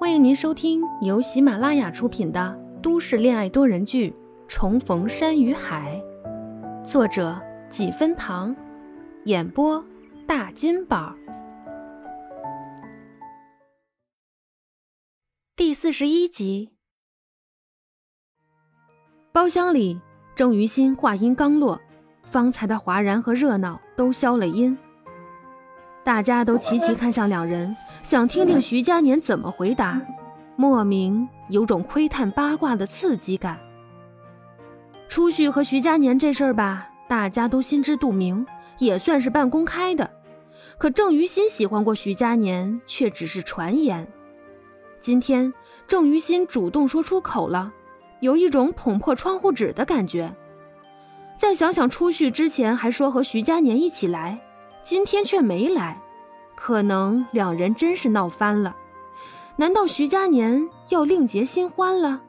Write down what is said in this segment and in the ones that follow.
欢迎您收听由喜马拉雅出品的都市恋爱多人剧《重逢山与海》，作者几分糖，演播大金宝。第四十一集，包厢里，郑于心话音刚落，方才的哗然和热闹都消了音。大家都齐齐看向两人，想听听徐佳年怎么回答，莫名有种窥探八卦的刺激感。初旭和徐佳年这事儿吧，大家都心知肚明，也算是半公开的。可郑于心喜欢过徐佳年，却只是传言。今天郑于心主动说出口了，有一种捅破窗户纸的感觉。再想想初旭之前还说和徐佳年一起来。今天却没来，可能两人真是闹翻了。难道徐佳年要另结新欢了？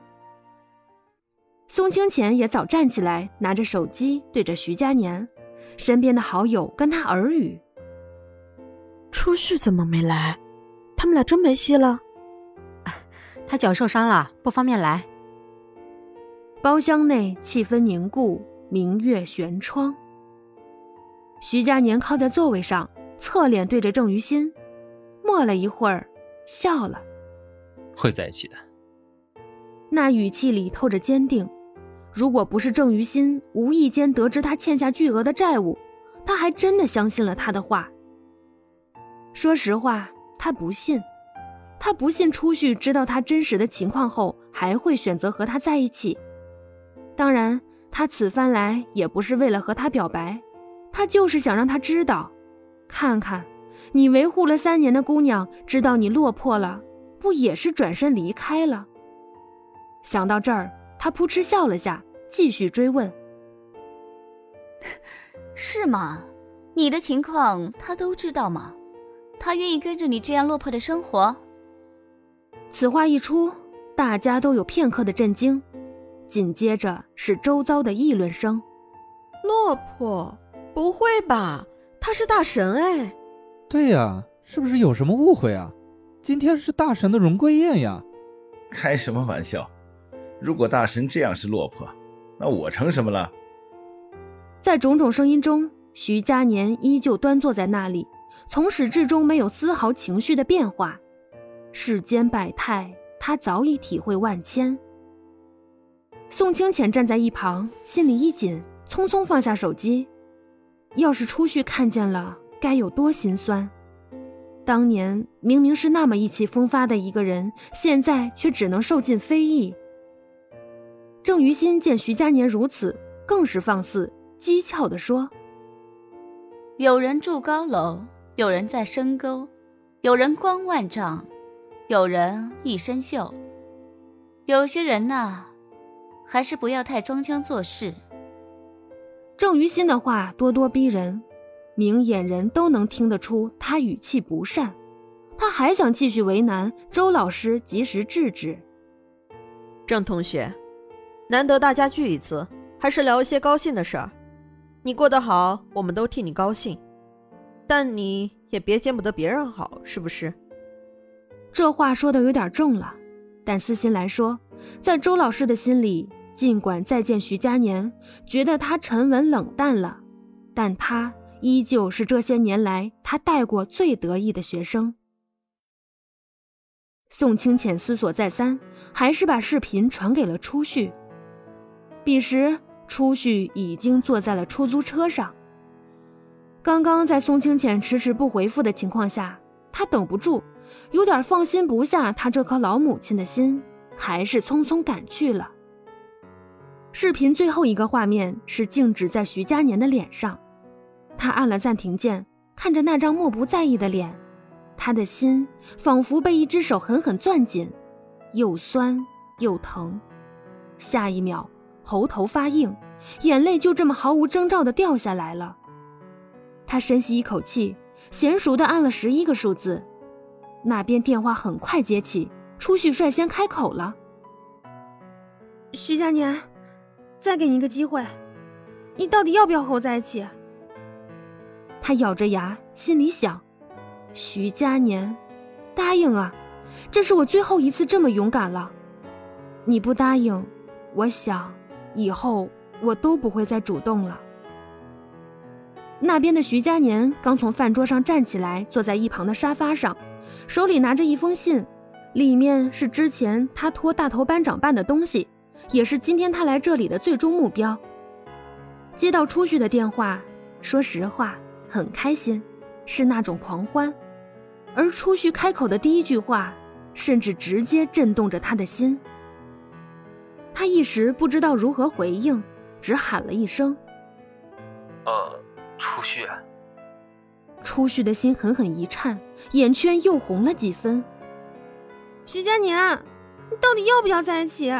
宋清浅也早站起来，拿着手机对着徐佳年，身边的好友跟他耳语：“初旭怎么没来？他们俩真没戏了？他脚受伤了，不方便来。”包厢内气氛凝固，明月悬窗。徐佳年靠在座位上，侧脸对着郑于心，默了一会儿，笑了。会在一起的。那语气里透着坚定。如果不是郑于心无意间得知他欠下巨额的债务，他还真的相信了他的话。说实话，他不信，他不信初旭知道他真实的情况后还会选择和他在一起。当然，他此番来也不是为了和他表白。他就是想让他知道，看看，你维护了三年的姑娘，知道你落魄了，不也是转身离开了？想到这儿，他扑哧笑了下，继续追问：“ 是吗？你的情况他都知道吗？他愿意跟着你这样落魄的生活？”此话一出，大家都有片刻的震惊，紧接着是周遭的议论声：“落魄。”不会吧，他是大神哎！对呀，是不是有什么误会啊？今天是大神的荣归宴呀！开什么玩笑？如果大神这样是落魄，那我成什么了？在种种声音中，徐佳年依旧端坐在那里，从始至终没有丝毫情绪的变化。世间百态，他早已体会万千。宋清浅站在一旁，心里一紧，匆匆放下手机。要是初旭看见了，该有多心酸！当年明明是那么意气风发的一个人，现在却只能受尽非议。郑于心见徐佳年如此，更是放肆讥诮地说：“有人住高楼，有人在深沟，有人光万丈，有人一身锈。有些人呐，还是不要太装腔作势。”郑于心的话咄咄逼人，明眼人都能听得出他语气不善。他还想继续为难周老师，及时制止。郑同学，难得大家聚一次，还是聊一些高兴的事儿。你过得好，我们都替你高兴，但你也别见不得别人好，是不是？这话说的有点重了，但私心来说，在周老师的心里。尽管再见徐佳年，觉得他沉稳冷淡了，但他依旧是这些年来他带过最得意的学生。宋清浅思索再三，还是把视频传给了初旭。彼时，初旭已经坐在了出租车上。刚刚在宋清浅迟迟不回复的情况下，他等不住，有点放心不下他这颗老母亲的心，还是匆匆赶去了。视频最后一个画面是静止在徐佳年的脸上，他按了暂停键，看着那张漠不在意的脸，他的心仿佛被一只手狠狠攥紧，又酸又疼。下一秒，喉头发硬，眼泪就这么毫无征兆地掉下来了。他深吸一口气，娴熟地按了十一个数字，那边电话很快接起，初旭率先开口了：“徐佳年。”再给你一个机会，你到底要不要和我在一起？他咬着牙，心里想：徐佳年，答应啊！这是我最后一次这么勇敢了。你不答应，我想以后我都不会再主动了。那边的徐佳年刚从饭桌上站起来，坐在一旁的沙发上，手里拿着一封信，里面是之前他托大头班长办的东西，也是今天他来这里的最终目标。接到初旭的电话，说实话很开心，是那种狂欢，而初旭开口的第一句话，甚至直接震动着他的心。他一时不知道如何回应，只喊了一声：“呃。”初旭，初旭的心狠狠一颤，眼圈又红了几分。徐佳年，你到底要不要在一起？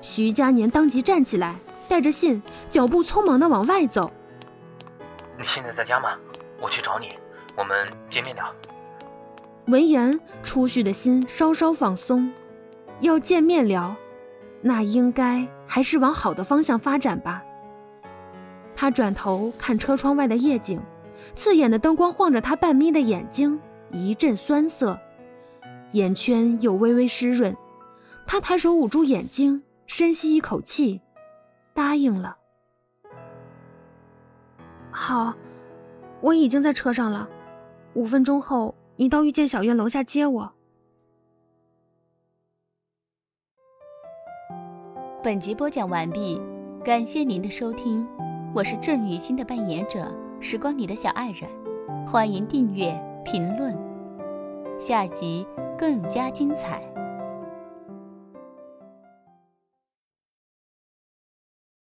徐佳年当即站起来，带着信，脚步匆忙地往外走。你现在在家吗？我去找你，我们见面聊。闻言，初旭的心稍稍放松。要见面聊，那应该还是往好的方向发展吧。他转头看车窗外的夜景，刺眼的灯光晃着他半眯的眼睛，一阵酸涩，眼圈又微微湿润。他抬手捂住眼睛，深吸一口气，答应了。好，我已经在车上了，五分钟后你到遇见小院楼下接我。本集播讲完毕，感谢您的收听。我是郑雨欣的扮演者，时光里的小爱人，欢迎订阅、评论，下集更加精彩。